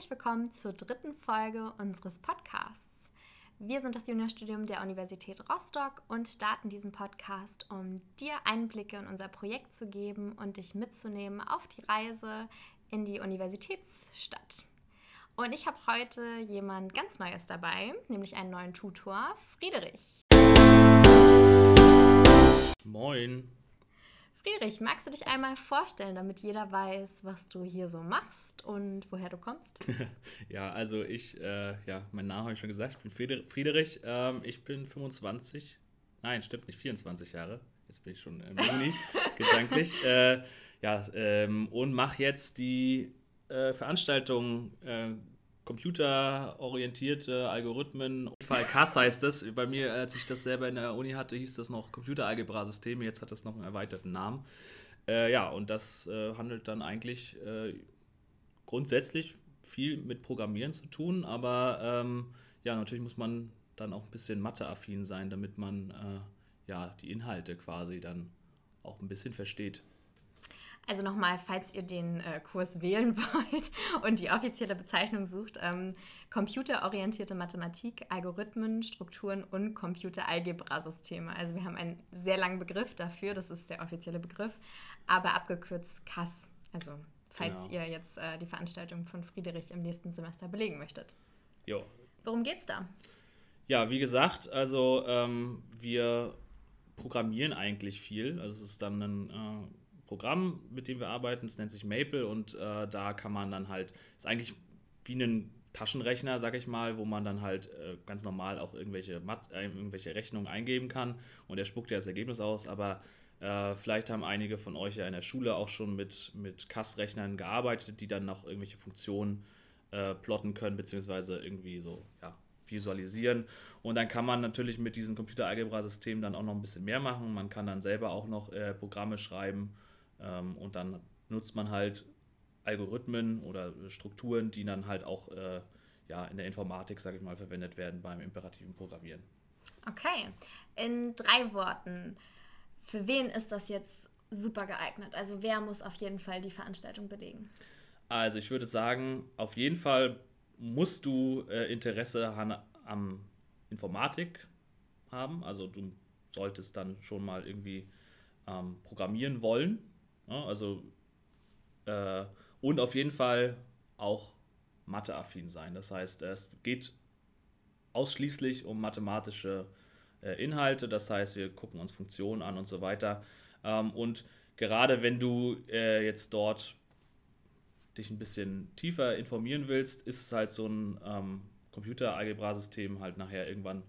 herzlich willkommen zur dritten Folge unseres Podcasts. Wir sind das Juniorstudium der Universität Rostock und starten diesen Podcast, um dir Einblicke in unser Projekt zu geben und dich mitzunehmen auf die Reise in die Universitätsstadt. Und ich habe heute jemand ganz Neues dabei, nämlich einen neuen Tutor, Friedrich. Moin. Friedrich, magst du dich einmal vorstellen, damit jeder weiß, was du hier so machst und woher du kommst? ja, also ich, äh, ja, mein Name habe ich schon gesagt, ich bin Friedrich, ähm, ich bin 25, nein, stimmt nicht, 24 Jahre, jetzt bin ich schon im Juni, gedanklich, äh, ja, ähm, und mache jetzt die äh, Veranstaltung äh, computerorientierte Algorithmen. Fall CAS heißt das. Bei mir, als ich das selber in der Uni hatte, hieß das noch Computeralgebra-Systeme. Jetzt hat das noch einen erweiterten Namen. Äh, ja, und das äh, handelt dann eigentlich äh, grundsätzlich viel mit Programmieren zu tun, aber ähm, ja, natürlich muss man dann auch ein bisschen Mathe-affin sein, damit man äh, ja die Inhalte quasi dann auch ein bisschen versteht. Also nochmal, falls ihr den äh, Kurs wählen wollt und die offizielle Bezeichnung sucht, ähm, computerorientierte Mathematik, Algorithmen, Strukturen und Computeralgebra-Systeme. Also wir haben einen sehr langen Begriff dafür, das ist der offizielle Begriff, aber abgekürzt CAS. Also falls genau. ihr jetzt äh, die Veranstaltung von Friedrich im nächsten Semester belegen möchtet. Jo. Worum geht's da? Ja, wie gesagt, also ähm, wir programmieren eigentlich viel. Also es ist dann ein äh, Programm, mit dem wir arbeiten. Es nennt sich Maple und äh, da kann man dann halt, ist eigentlich wie ein Taschenrechner, sag ich mal, wo man dann halt äh, ganz normal auch irgendwelche, Mat äh, irgendwelche Rechnungen eingeben kann und der spuckt ja das Ergebnis aus, aber äh, vielleicht haben einige von euch ja in der Schule auch schon mit, mit CAS-Rechnern gearbeitet, die dann noch irgendwelche Funktionen äh, plotten können, beziehungsweise irgendwie so, ja, visualisieren. Und dann kann man natürlich mit diesem Computeralgebra-System dann auch noch ein bisschen mehr machen. Man kann dann selber auch noch äh, Programme schreiben ähm, und dann nutzt man halt Algorithmen oder Strukturen, die dann halt auch äh, ja, in der Informatik, sage ich mal, verwendet werden beim imperativen Programmieren. Okay, in drei Worten. Für wen ist das jetzt super geeignet? Also wer muss auf jeden Fall die Veranstaltung belegen? Also ich würde sagen, auf jeden Fall musst du äh, Interesse an, am Informatik haben. Also du solltest dann schon mal irgendwie ähm, programmieren wollen. Ja, also äh, und auf jeden Fall auch matheaffin sein. Das heißt, es geht ausschließlich um mathematische äh, Inhalte. Das heißt, wir gucken uns Funktionen an und so weiter. Ähm, und gerade wenn du äh, jetzt dort dich ein bisschen tiefer informieren willst, ist halt so ein ähm, Computeralgebra-System halt nachher irgendwann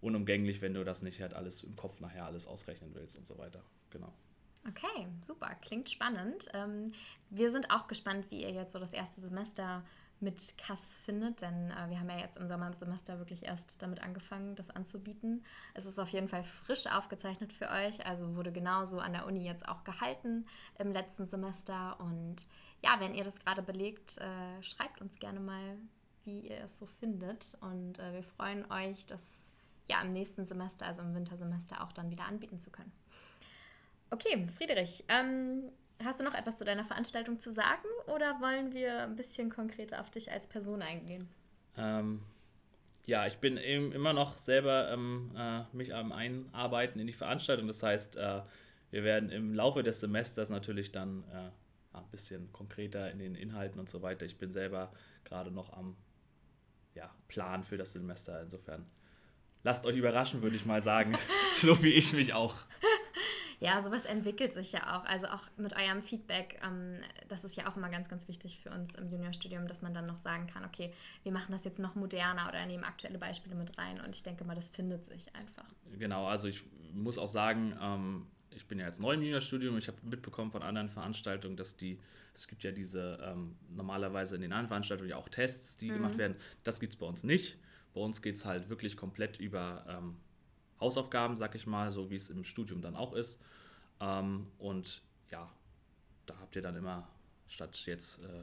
unumgänglich, wenn du das nicht halt alles im Kopf nachher alles ausrechnen willst und so weiter. Genau. Okay, super, klingt spannend. Ähm, wir sind auch gespannt, wie ihr jetzt so das erste Semester mit Kass findet, denn äh, wir haben ja jetzt im Sommersemester wirklich erst damit angefangen, das anzubieten. Es ist auf jeden Fall frisch aufgezeichnet für euch, also wurde genauso an der Uni jetzt auch gehalten im letzten Semester. Und ja, wenn ihr das gerade belegt, äh, schreibt uns gerne mal, wie ihr es so findet. Und äh, wir freuen euch, das ja im nächsten Semester, also im Wintersemester, auch dann wieder anbieten zu können. Okay, Friedrich, ähm, hast du noch etwas zu deiner Veranstaltung zu sagen oder wollen wir ein bisschen konkreter auf dich als Person eingehen? Ähm, ja, ich bin eben immer noch selber ähm, äh, mich am Einarbeiten in die Veranstaltung. Das heißt, äh, wir werden im Laufe des Semesters natürlich dann äh, ein bisschen konkreter in den Inhalten und so weiter. Ich bin selber gerade noch am ja, Plan für das Semester. Insofern lasst euch überraschen, würde ich mal sagen. so wie ich mich auch. Ja, sowas entwickelt sich ja auch. Also auch mit eurem Feedback, ähm, das ist ja auch immer ganz, ganz wichtig für uns im Juniorstudium, dass man dann noch sagen kann, okay, wir machen das jetzt noch moderner oder nehmen aktuelle Beispiele mit rein. Und ich denke mal, das findet sich einfach. Genau, also ich muss auch sagen, ähm, ich bin ja jetzt neu im Juniorstudium. Ich habe mitbekommen von anderen Veranstaltungen, dass die, es gibt ja diese ähm, normalerweise in den anderen Veranstaltungen ja auch Tests, die mhm. gemacht werden. Das gibt es bei uns nicht. Bei uns geht es halt wirklich komplett über ähm, Hausaufgaben, sag ich mal, so wie es im Studium dann auch ist. Ähm, und ja, da habt ihr dann immer statt jetzt äh,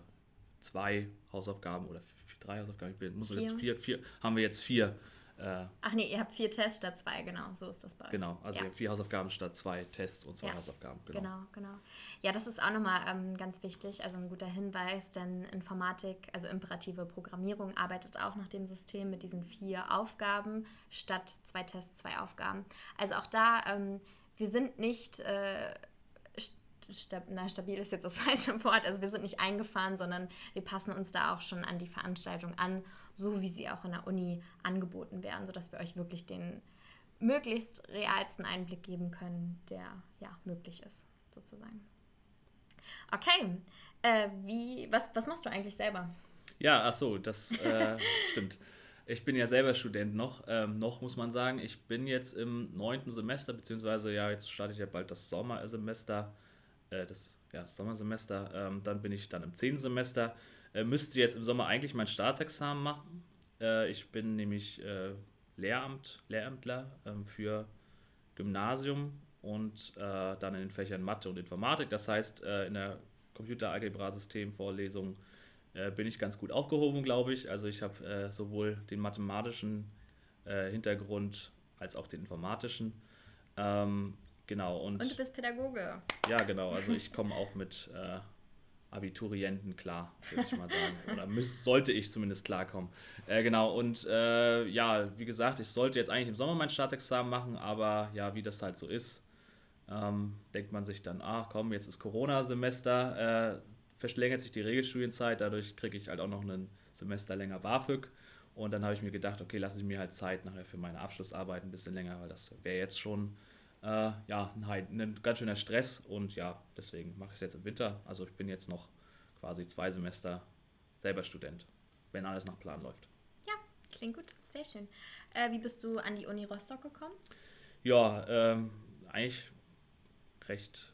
zwei Hausaufgaben oder drei Hausaufgaben, ich muss vier. Jetzt vier, vier, haben wir jetzt vier Äh, Ach nee, ihr habt vier Tests statt zwei, genau, so ist das bei euch. Genau, also ja. vier Hausaufgaben statt zwei Tests und zwei Ja. Hausaufgaben. Genau. Genau, genau. Ja, das ist auch nochmal ähm, ganz wichtig, also ein guter Hinweis, denn Informatik, also imperative Programmierung, arbeitet auch nach dem System mit diesen vier Aufgaben statt zwei Tests, zwei Aufgaben. Also auch da, ähm, wir sind nicht, äh, stab na, stabil ist jetzt das falsche Wort, also wir sind nicht eingefahren, sondern wir passen uns da auch schon an die Veranstaltung an, so wie sie auch in der Uni angeboten werden, sodass wir euch wirklich den möglichst realsten Einblick geben können, der ja möglich ist, sozusagen. Okay, äh, wie, was, was machst du eigentlich selber? Ja, ach so, das äh, stimmt. Ich bin ja selber Student noch, ähm, noch muss man sagen. Ich bin jetzt im neunten Semester, beziehungsweise ja, jetzt starte ich ja bald das Sommersemester, äh, das, ja, das Sommersemester. Ähm, dann bin ich dann im zehnten Semester. Äh, müsste jetzt im Sommer eigentlich mein Staatsexamen machen. Äh, ich bin nämlich äh, Lehramt, Lehrämtler ähm, für Gymnasium und äh, dann in den Fächern Mathe und Informatik. Das heißt, in der Computeralgebra-System-Vorlesung bin ich ganz gut aufgehoben, glaube ich. Also ich habe sowohl den mathematischen Hintergrund als auch den informatischen. Ähm, genau, und, Und du bist Pädagoge. ja, genau, also ich komme auch mit äh, Abiturienten klar, würde ich mal sagen. Oder müß, sollte ich zumindest klarkommen. Äh, genau, und äh, ja, wie gesagt, ich sollte jetzt eigentlich im Sommer mein Staatsexamen machen, aber ja, wie das halt so ist, ähm, denkt man sich dann, ach komm, jetzt ist Corona-Semester, äh, verlängert sich die Regelstudienzeit, dadurch kriege ich halt auch noch ein Semester länger BAföG. Und dann habe ich mir gedacht, okay, lasse ich mir halt Zeit nachher für meine Abschlussarbeit ein bisschen länger, weil das wäre jetzt schon äh, ja, ein, Heid- ein ganz schöner Stress. Und ja, deswegen mache ich es jetzt im Winter. Also ich bin jetzt noch quasi zwei Semester selber Student, wenn alles nach Plan läuft. Ja, klingt gut, sehr schön. Äh, wie bist du an die Uni Rostock gekommen? Ja, ähm, eigentlich recht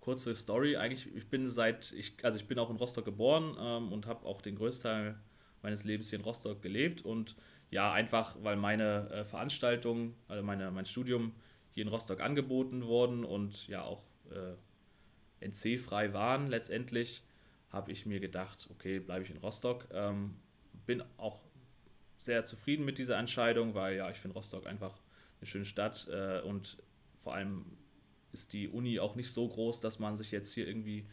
kurze Story. Eigentlich, ich bin seit, ich, also ich bin auch in Rostock geboren ähm, und habe auch den Größteil meines Lebens hier in Rostock gelebt. Und ja, einfach, weil meine äh, Veranstaltungen, also meine, mein Studium hier in Rostock angeboten wurden und ja auch äh, NC-frei waren letztendlich, habe ich mir gedacht, okay, bleibe ich in Rostock. Ähm, bin auch sehr zufrieden mit dieser Entscheidung, weil ja, ich finde Rostock einfach eine schöne Stadt äh, und vor allem ist die Uni auch nicht so groß, dass man sich jetzt hier irgendwie,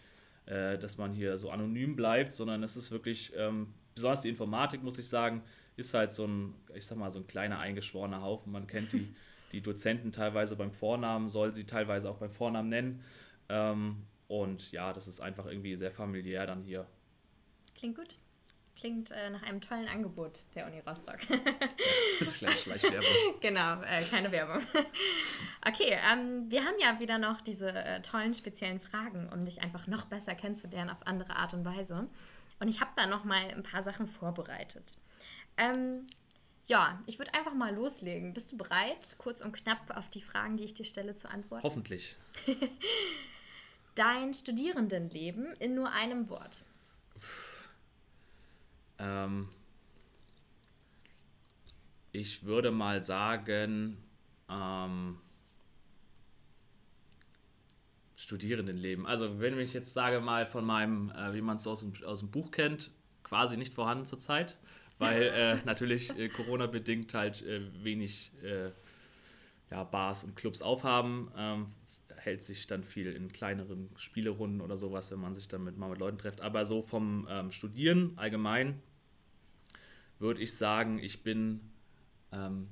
äh, dass man hier so anonym bleibt, sondern es ist wirklich, ähm, besonders die Informatik, muss ich sagen, ist halt so ein, ich sag mal, so ein kleiner eingeschworener Haufen. Man kennt die, die Dozenten teilweise beim Vornamen, soll sie teilweise auch beim Vornamen nennen. Ähm, und ja, das ist einfach irgendwie sehr familiär dann hier. Klingt gut. Klingt äh, nach einem tollen Angebot der Uni Rostock. Schlecht, Schleichwerbung. genau, äh, keine Werbung. okay, ähm, wir haben ja wieder noch diese äh, tollen speziellen Fragen, um dich einfach noch besser kennenzulernen auf andere Art und Weise. Und ich habe da noch mal ein paar Sachen vorbereitet. Ähm, ja, ich würde einfach mal loslegen. Bist du bereit, kurz und knapp auf die Fragen, die ich dir stelle, zu antworten? Hoffentlich. Dein Studierendenleben in nur einem Wort. Ähm, ich würde mal sagen, ähm, Studierendenleben. Also wenn ich jetzt sage mal von meinem, äh, wie man es aus dem, aus dem Buch kennt, quasi nicht vorhanden zurzeit, weil äh, natürlich äh, Corona-bedingt halt äh, wenig äh, ja, Bars und Clubs aufhaben. Ähm, hält sich dann viel in kleineren Spielerunden oder sowas, wenn man sich dann mit, mal mit Leuten trifft. Aber so vom ähm, Studieren allgemein würde ich sagen, ich bin ähm,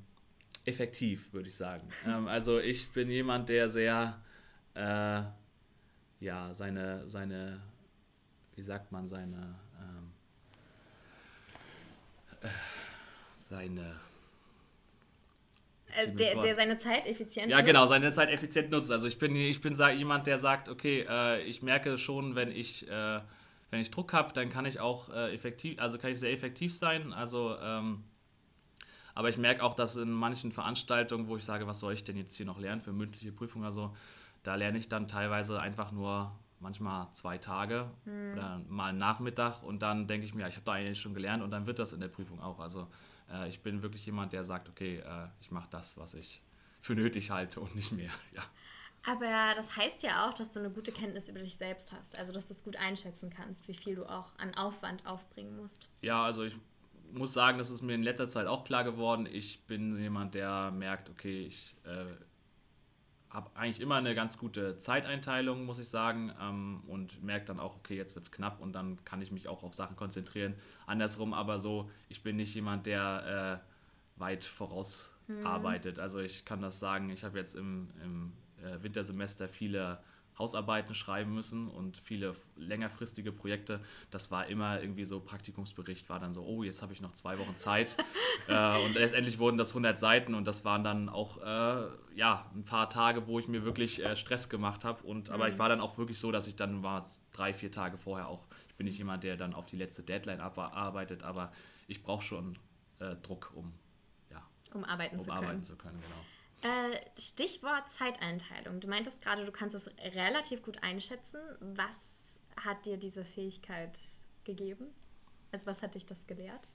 effektiv, würde ich sagen. ähm, also ich bin jemand, der sehr, äh, ja, seine, seine, wie sagt man, seine, seine, Äh, der, der seine Zeit effizient ja, nutzt. genau, seine Zeit effizient nutzt. Also ich bin, ich bin jemand, der sagt, okay, äh, ich merke schon, wenn ich, äh, wenn ich Druck habe, dann kann ich auch äh, effektiv, also kann ich sehr effektiv sein. Also, ähm, aber ich merke auch, dass in manchen Veranstaltungen, wo ich sage, was soll ich denn jetzt hier noch lernen für mündliche Prüfungen oder so, da lerne ich dann teilweise einfach nur manchmal zwei Tage oder mal einen Nachmittag und dann denke ich mir, ja, ich habe da eigentlich schon gelernt und dann wird das in der Prüfung auch. Also äh, ich bin wirklich jemand, der sagt, okay, äh, ich mache das, was ich für nötig halte und nicht mehr. Ja. Aber das heißt ja auch, dass du eine gute Kenntnis über dich selbst hast. Also, dass du es gut einschätzen kannst, wie viel du auch an Aufwand aufbringen musst. ja, also ich muss sagen, das ist mir in letzter Zeit auch klar geworden. Ich bin jemand, der merkt, okay, ich äh, habe eigentlich immer eine ganz gute Zeiteinteilung, muss ich sagen, ähm, und merke dann auch, okay, jetzt wird es knapp und dann kann ich mich auch auf Sachen konzentrieren. Andersrum aber so, ich bin nicht jemand, der äh, weit voraus mhm. arbeitet. Also ich kann das sagen, ich habe jetzt im, im äh, Wintersemester viele Hausarbeiten schreiben müssen und viele längerfristige Projekte. Das war immer irgendwie so, Praktikumsbericht war dann so, oh, jetzt habe ich noch zwei Wochen Zeit. äh, und letztendlich wurden das 100 Seiten und das waren dann auch, äh, ja, ein paar Tage, wo ich mir wirklich äh, Stress gemacht habe. Und, aber mhm. ich war dann auch wirklich so, dass ich dann war drei, vier Tage vorher auch, ich bin nicht jemand, der dann auf die letzte Deadline arbeitet, aber ich brauche schon äh, Druck, um, ja, um arbeiten um zu arbeiten können. zu können, genau. Äh, Stichwort Zeiteinteilung. Du meintest gerade, du kannst es relativ gut einschätzen. Was hat dir diese Fähigkeit gegeben? Also was hat dich das gelehrt?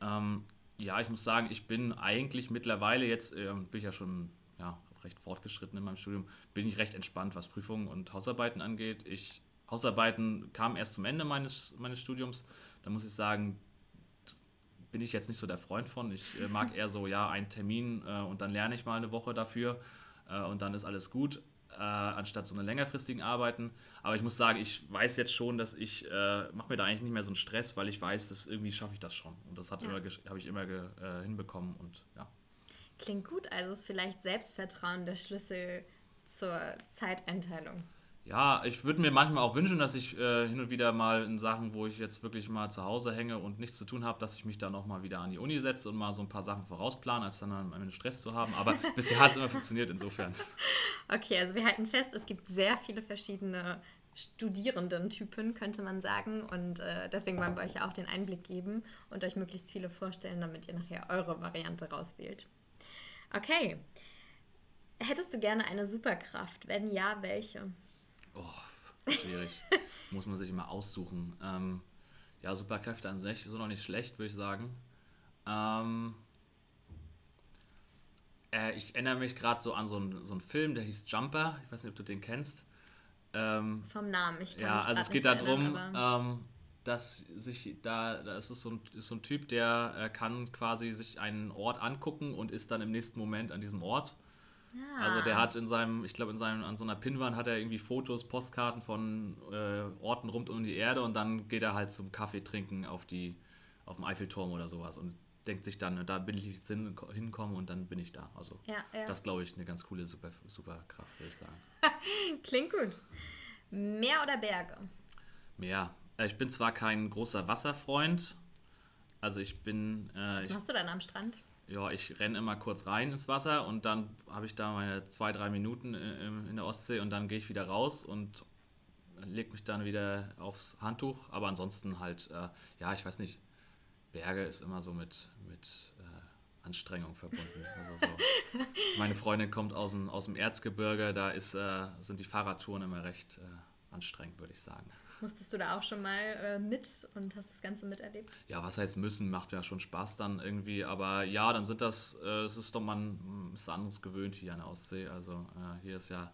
Ähm, ja, ich muss sagen, ich bin eigentlich mittlerweile jetzt, äh, bin ich ja schon ja, recht fortgeschritten in meinem Studium, bin ich recht entspannt, was Prüfungen und Hausarbeiten angeht. Ich, Hausarbeiten kamen erst zum Ende meines, meines Studiums. Da muss ich sagen, bin ich jetzt nicht so der Freund von. Ich äh, mag eher so, ja, einen Termin äh, und dann lerne ich mal eine Woche dafür äh, und dann ist alles gut, äh, anstatt so eine längerfristigen Arbeiten. Aber ich muss sagen, ich weiß jetzt schon, dass ich, äh, mache mir da eigentlich nicht mehr so einen Stress, weil ich weiß, dass irgendwie schaffe ich das schon. Und das ja. habe ich immer hinbekommen und ja. Klingt gut, also ist vielleicht Selbstvertrauen der Schlüssel zur Zeiteinteilung. Ja, ich würde mir manchmal auch wünschen, dass ich äh, hin und wieder mal in Sachen, wo ich jetzt wirklich mal zu Hause hänge und nichts zu tun habe, dass ich mich da nochmal wieder an die Uni setze und mal so ein paar Sachen vorausplane, als dann Ende Stress zu haben. Aber bisher hat es immer funktioniert insofern. Okay, also wir halten fest, es gibt sehr viele verschiedene Studierendentypen, könnte man sagen. Und äh, deswegen wollen wir euch ja auch den Einblick geben und euch möglichst viele vorstellen, damit ihr nachher eure Variante rauswählt. Okay. Hättest du gerne eine Superkraft? Wenn ja, welche? Oh, schwierig. Muss man sich immer aussuchen. Ähm, ja, Superkräfte an sich sind noch nicht schlecht, würde ich sagen. Ähm, äh, ich erinnere mich gerade so an so einen, so einen Film, der hieß Jumper. Ich weiß nicht, ob du den kennst. Ähm, Vom Namen, ich kann Ja, also es geht darum, ähm, dass sich da, da ist es so ein, ist so ein Typ, der äh, kann quasi sich einen Ort angucken und ist dann im nächsten Moment an diesem Ort. Also der hat in seinem, ich glaube, in seinem, an so einer Pinnwand hat er irgendwie Fotos, Postkarten von äh, Orten rund um die Erde und dann geht er halt zum Kaffee trinken auf die, auf dem Eiffelturm oder sowas und denkt sich dann, da bin ich jetzt hinkommen und dann bin ich da. Also ja, ja. das glaube ich eine ganz coole Super, Superkraft, würde ich sagen. Klingt gut. Meer oder Berge? Meer. Äh, ich bin zwar kein großer Wasserfreund, also ich bin. Äh, Was machst ich, du dann am Strand? Ja, ich renne immer kurz rein ins Wasser und dann habe ich da meine zwei, drei Minuten in der Ostsee und dann gehe ich wieder raus und lege mich dann wieder aufs Handtuch. Aber ansonsten halt, äh, ja, ich weiß nicht, Berge ist immer so mit, mit äh, Anstrengung verbunden. Also so. Meine Freundin kommt aus dem, aus dem Erzgebirge, da ist, äh, sind die Fahrradtouren immer recht äh, anstrengend, würde ich sagen. Musstest du da auch schon mal äh, mit und hast das Ganze miterlebt? Ja, was heißt müssen, macht ja schon Spaß dann irgendwie. Aber ja, dann sind das, äh, es ist doch man ist anderes gewöhnt hier an der Ostsee. Also äh, hier ist ja,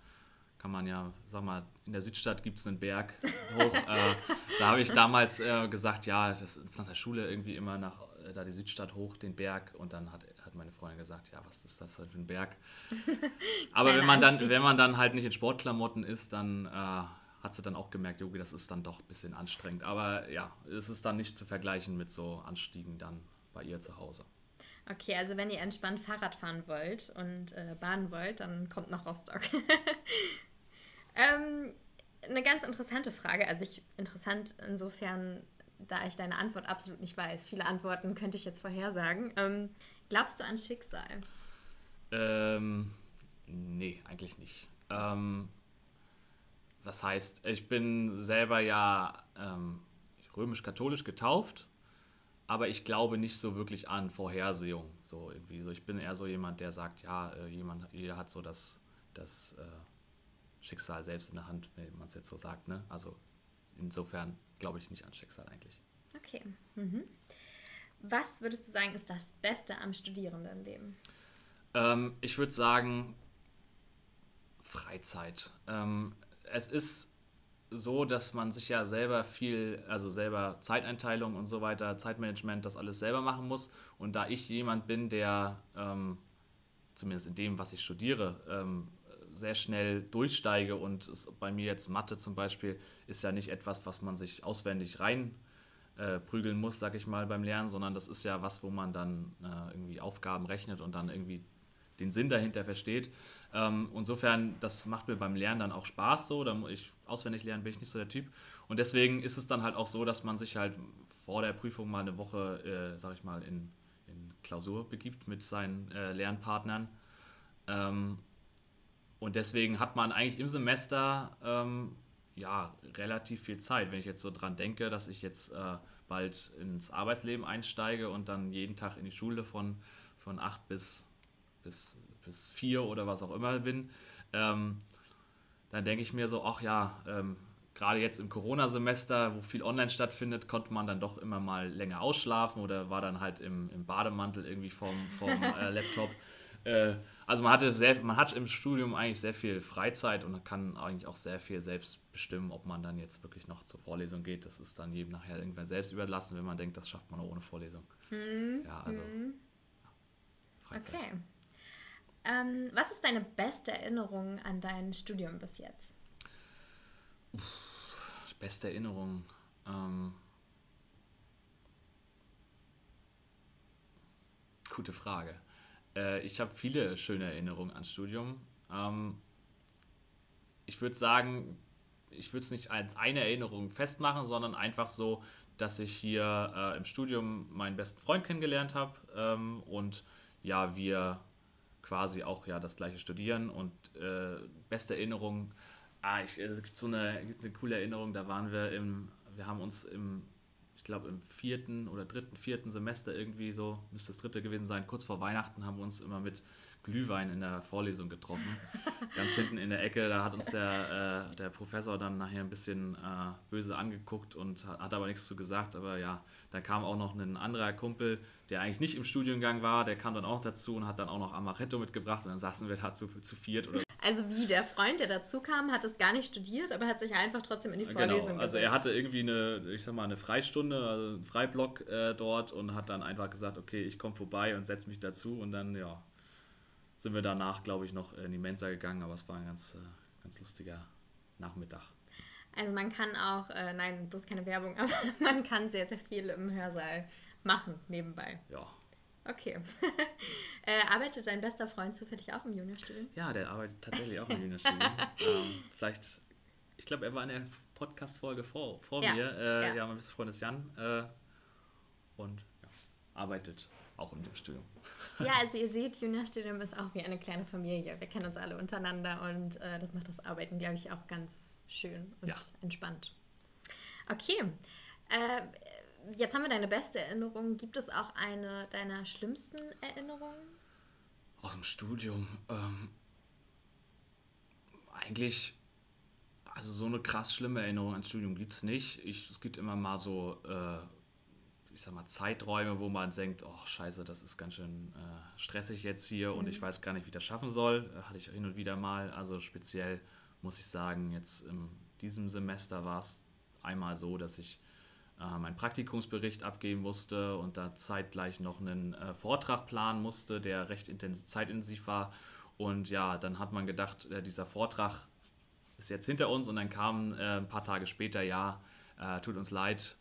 kann man ja, sag mal, in der Südstadt gibt es einen Berg hoch. Äh, da habe ich damals äh, gesagt, ja, das nach der Schule irgendwie immer nach äh, da die Südstadt hoch, den Berg. Und dann hat, hat meine Freundin gesagt, ja, was ist das denn für ein Berg? Aber wenn man, dann, wenn man dann halt nicht in Sportklamotten ist, dann hat sie dann auch gemerkt, Yogi, das ist dann doch ein bisschen anstrengend. Aber ja, es ist dann nicht zu vergleichen mit so Anstiegen dann bei ihr zu Hause. Okay, also wenn ihr entspannt Fahrrad fahren wollt und äh, baden wollt, dann kommt nach Rostock. ähm, eine ganz interessante Frage, also ich, interessant insofern, da ich deine Antwort absolut nicht weiß. Viele Antworten könnte ich jetzt vorhersagen. Ähm, glaubst du an Schicksal? Ähm, nee, eigentlich nicht. Ähm, was heißt, ich bin selber ja ähm, römisch-katholisch getauft, aber ich glaube nicht so wirklich an Vorhersehung. So irgendwie so. Ich bin eher so jemand, der sagt, ja, äh, jemand, jeder hat so das, das äh, Schicksal selbst in der Hand, wenn man es jetzt so sagt. Ne? Also insofern glaube ich nicht an Schicksal eigentlich. Okay. Mhm. Was würdest du sagen, ist das Beste am Studierendenleben? Ähm, ich würde sagen, Freizeit. Ähm, es ist so, dass man sich ja selber viel, also selber Zeiteinteilung und so weiter, Zeitmanagement, das alles selber machen muss. Und da ich jemand bin, der ähm, zumindest in dem, was ich studiere, ähm, sehr schnell durchsteige und bei mir jetzt Mathe zum Beispiel ist ja nicht etwas, was man sich auswendig rein äh, prügeln muss, sag ich mal, beim Lernen, sondern das ist ja was, wo man dann äh, irgendwie Aufgaben rechnet und dann irgendwie den Sinn dahinter versteht. Ähm, insofern, das macht mir beim Lernen dann auch Spaß so. Da ich auswendig lernen bin ich nicht so der Typ. Und deswegen ist es dann halt auch so, dass man sich halt vor der Prüfung mal eine Woche, äh, sag ich mal, in, in Klausur begibt mit seinen äh, Lernpartnern. Ähm, und deswegen hat man eigentlich im Semester ähm, ja relativ viel Zeit. Wenn ich jetzt so dran denke, dass ich jetzt äh, bald ins Arbeitsleben einsteige und dann jeden Tag in die Schule von, von 8 bis, bis, bis 4 oder was auch immer bin, ähm, dann denke ich mir so, ach ja, ähm, gerade jetzt im Corona-Semester, wo viel online stattfindet, konnte man dann doch immer mal länger ausschlafen oder war dann halt im, im Bademantel irgendwie vorm, vorm äh, Laptop. Äh, also man hatte sehr, man hat im Studium eigentlich sehr viel Freizeit und kann eigentlich auch sehr viel selbst bestimmen, ob man dann jetzt wirklich noch zur Vorlesung geht. Das ist dann jedem nachher irgendwann selbst überlassen, wenn man denkt, das schafft man auch ohne Vorlesung. Hm. Ja, also hm. ja, Freizeit. Okay. Ähm, was ist deine beste Erinnerung an dein Studium bis jetzt? Uff, beste Erinnerung. Ähm, gute Frage. Äh, ich habe viele schöne Erinnerungen ans Studium. Ähm, ich würde sagen, ich würde es nicht als eine Erinnerung festmachen, sondern einfach so, dass ich hier äh, im Studium meinen besten Freund kennengelernt habe ähm, und ja, wir quasi auch ja das gleiche studieren und äh, beste Erinnerung, ah, ich, es gibt so eine, gibt eine coole Erinnerung, da waren wir im, wir haben uns im ich glaube, im vierten oder dritten, vierten Semester irgendwie so, müsste das dritte gewesen sein, kurz vor Weihnachten haben wir uns immer mit Glühwein in der Vorlesung getroffen. Ganz hinten in der Ecke, da hat uns der, äh, der Professor dann nachher ein bisschen äh, böse angeguckt und hat, hat, aber nichts zu gesagt. Aber ja, da kam auch noch ein anderer Kumpel, der eigentlich nicht im Studiengang war, der kam dann auch dazu und hat dann auch noch Amaretto mitgebracht und dann saßen wir da zu, zu viert oder also wie der Freund, der dazu kam, hat es gar nicht studiert, aber hat sich einfach trotzdem in die genau, Vorlesung genau. Also er hatte irgendwie eine, ich sag mal, eine Freistunde, also einen Freiblock äh, dort und hat dann einfach gesagt, okay, ich komme vorbei und setze mich dazu und dann, ja, sind wir danach, glaube ich, noch in die Mensa gegangen, aber es war ein ganz, äh, ganz lustiger Nachmittag. Also man kann auch, äh, nein, bloß keine Werbung, aber man kann sehr, sehr viel im Hörsaal machen nebenbei. Ja, Okay. äh, arbeitet dein bester Freund zufällig auch im Juniorstudium? Ja, der arbeitet tatsächlich auch im Juniorstudium. ähm, vielleicht, ich glaube, er war in der Podcast-Folge vor, vor ja. mir. Äh, ja. ja, mein bester Freund ist Jan. Äh, und arbeitet auch im Studium. ja, also ihr seht, Juniorstudium ist auch wie eine kleine Familie. Wir kennen uns alle untereinander und äh, das macht das Arbeiten, glaube ich, auch ganz schön und ja. entspannt. Okay. Äh, jetzt haben wir deine beste Erinnerung. Gibt es auch eine deiner schlimmsten Erinnerungen? Aus dem Studium. Ähm, eigentlich, also so eine krass schlimme Erinnerung ans Studium gibt es nicht. Ich, es gibt immer mal so, äh, ich sag mal, Zeiträume, wo man denkt, oh scheiße, das ist ganz schön äh, stressig jetzt hier mhm. und ich weiß gar nicht, wie ich das schaffen soll. Äh, hatte ich hin und wieder mal. Also speziell muss ich sagen, jetzt in diesem Semester war es einmal so, dass ich äh, meinen Praktikumsbericht abgeben musste und da zeitgleich noch einen äh, Vortrag planen musste, der recht intensiv, zeitintensiv war. Und ja, dann hat man gedacht, äh, dieser Vortrag ist jetzt hinter uns und dann kam ein paar Tage später, ja, tut uns leid,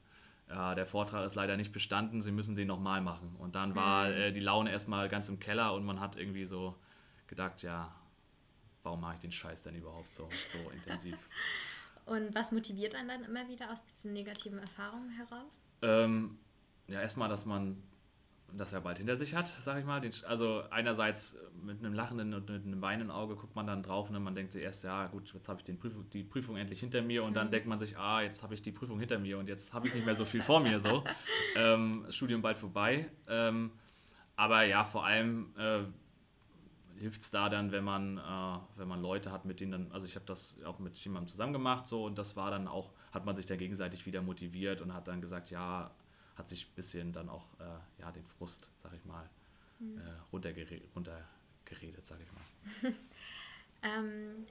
äh, der Vortrag ist leider nicht bestanden, Sie müssen den nochmal machen. Und dann war mhm. die Laune erstmal ganz im Keller und man hat irgendwie so gedacht, ja, warum mache ich den Scheiß denn überhaupt so, so intensiv? Und was motiviert einen dann immer wieder aus diesen negativen Erfahrungen heraus? Ähm, ja, erstmal, dass man das ja bald hinter sich hat, sag ich mal. also einerseits mit einem lachenden und mit einem weinenden Auge guckt man dann drauf und man denkt sich erst, ja gut, jetzt habe ich Prüfung, die Prüfung endlich hinter mir und mhm. dann denkt man sich, ah, jetzt habe ich die Prüfung hinter mir und jetzt habe ich nicht mehr so viel vor mir so. ähm, Studium bald vorbei. Ähm, aber ja, vor allem äh, hilft es da dann, wenn man, äh, wenn man Leute hat, mit denen dann, also ich habe das auch mit jemandem zusammen gemacht so und das war dann auch, hat man sich da gegenseitig wieder motiviert und hat dann gesagt, ja, hat sich ein bisschen dann auch äh, ja, den Frust, sag ich mal, mhm. äh, runtergere runtergeredet, sag ich mal. ähm,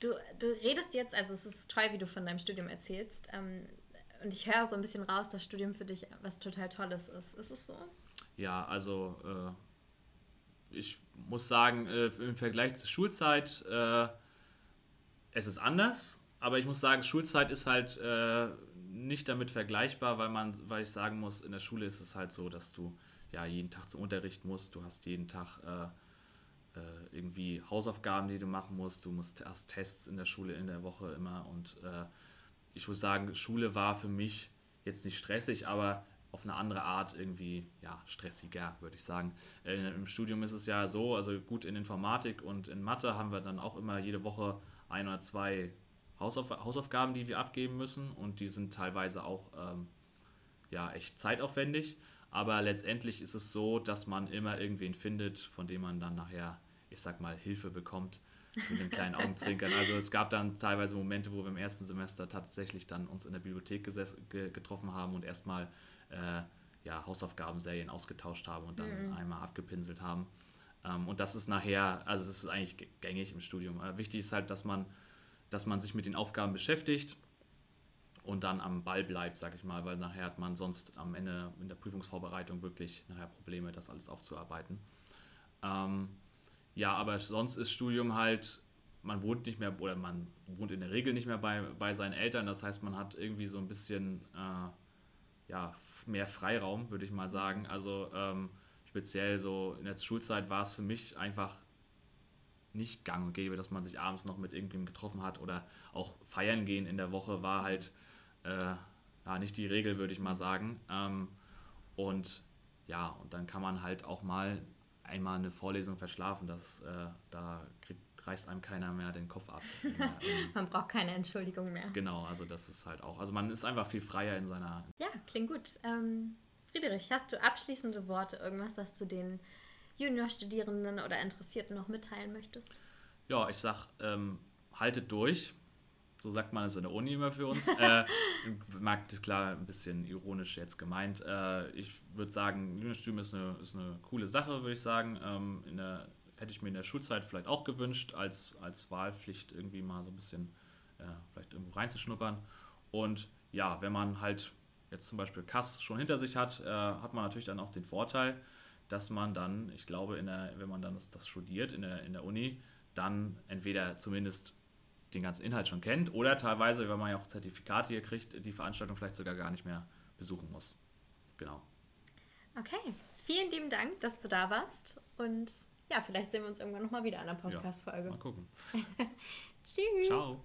Du, du redest jetzt, also es ist toll, wie du von deinem Studium erzählst. Ähm, und ich höre so ein bisschen raus, dass Studium für dich was total Tolles ist. Ist es so? Ja, also äh, ich muss sagen, äh, im Vergleich zur Schulzeit, äh, es ist anders, aber ich muss sagen, Schulzeit ist halt äh, nicht damit vergleichbar, weil man, weil ich sagen muss, in der Schule ist es halt so, dass du ja jeden Tag zum Unterricht musst, du hast jeden Tag äh, äh, irgendwie Hausaufgaben, die du machen musst, du musst erst Tests in der Schule in der Woche immer und ich muss sagen, Schule war für mich jetzt nicht stressig, aber auf eine andere Art irgendwie ja, stressiger, würde ich sagen. Äh, Im Studium ist es ja so, also gut in Informatik und in Mathe haben wir dann auch immer jede Woche ein oder zwei Hausauf Hausaufgaben, die wir abgeben müssen und die sind teilweise auch ähm, ja, echt zeitaufwendig. Aber letztendlich ist es so, dass man immer irgendwen findet, von dem man dann nachher, ich sag mal, Hilfe bekommt mit den kleinen Augenzwinkern. Also es gab dann teilweise Momente, wo wir im ersten Semester tatsächlich dann uns in der Bibliothek ge getroffen haben und erstmal äh, ja, Hausaufgabenserien ausgetauscht haben und dann mhm. einmal abgepinselt haben. Ähm, und das ist nachher, also es ist eigentlich gängig im Studium. Äh, wichtig ist halt, dass man, dass man sich mit den Aufgaben beschäftigt und dann am Ball bleibt, sag ich mal, weil nachher hat man sonst am Ende in der Prüfungsvorbereitung wirklich nachher Probleme, das alles aufzuarbeiten. Ähm, ja, aber sonst ist Studium halt, man wohnt nicht mehr oder man wohnt in der Regel nicht mehr bei, bei seinen Eltern. Das heißt, man hat irgendwie so ein bisschen äh, ja, mehr Freiraum, würde ich mal sagen. Also ähm, speziell so in der Schulzeit war es für mich einfach nicht gang und gäbe, dass man sich abends noch mit irgendwem getroffen hat oder auch feiern gehen in der Woche war halt äh, ja, nicht die Regel, würde ich mal sagen. Ähm, und ja, und dann kann man halt auch mal einmal eine Vorlesung verschlafen, das, äh, da kriegt, reißt einem keiner mehr den Kopf ab. man braucht keine Entschuldigung mehr. Genau, also das ist halt auch, also man ist einfach viel freier in seiner... Ja, klingt gut. Ähm, Friedrich, hast du abschließende Worte, irgendwas, was du den Juniorstudierenden oder Interessierten noch mitteilen möchtest? Ja, ich sag, ähm, haltet durch so sagt man es in der Uni immer für uns. äh, mag klar ein bisschen ironisch jetzt gemeint. Äh, ich würde sagen, Juniorstudium ist eine, ist eine coole Sache, würde ich sagen. Ähm, der, hätte ich mir in der Schulzeit vielleicht auch gewünscht, als, als Wahlpflicht irgendwie mal so ein bisschen äh, vielleicht irgendwo reinzuschnuppern. Und ja, wenn man halt jetzt zum Beispiel Kass schon hinter sich hat, äh, hat man natürlich dann auch den Vorteil, dass man dann, ich glaube, in der, wenn man dann das, das studiert in der, in der Uni, dann entweder zumindest den ganzen Inhalt schon kennt oder teilweise, wenn man ja auch Zertifikate hier kriegt, die Veranstaltung vielleicht sogar gar nicht mehr besuchen muss. Genau. Okay, vielen lieben Dank, dass du da warst und ja, vielleicht sehen wir uns irgendwann nochmal wieder an der Podcast-Folge. Ja, mal gucken. Tschüss. Ciao.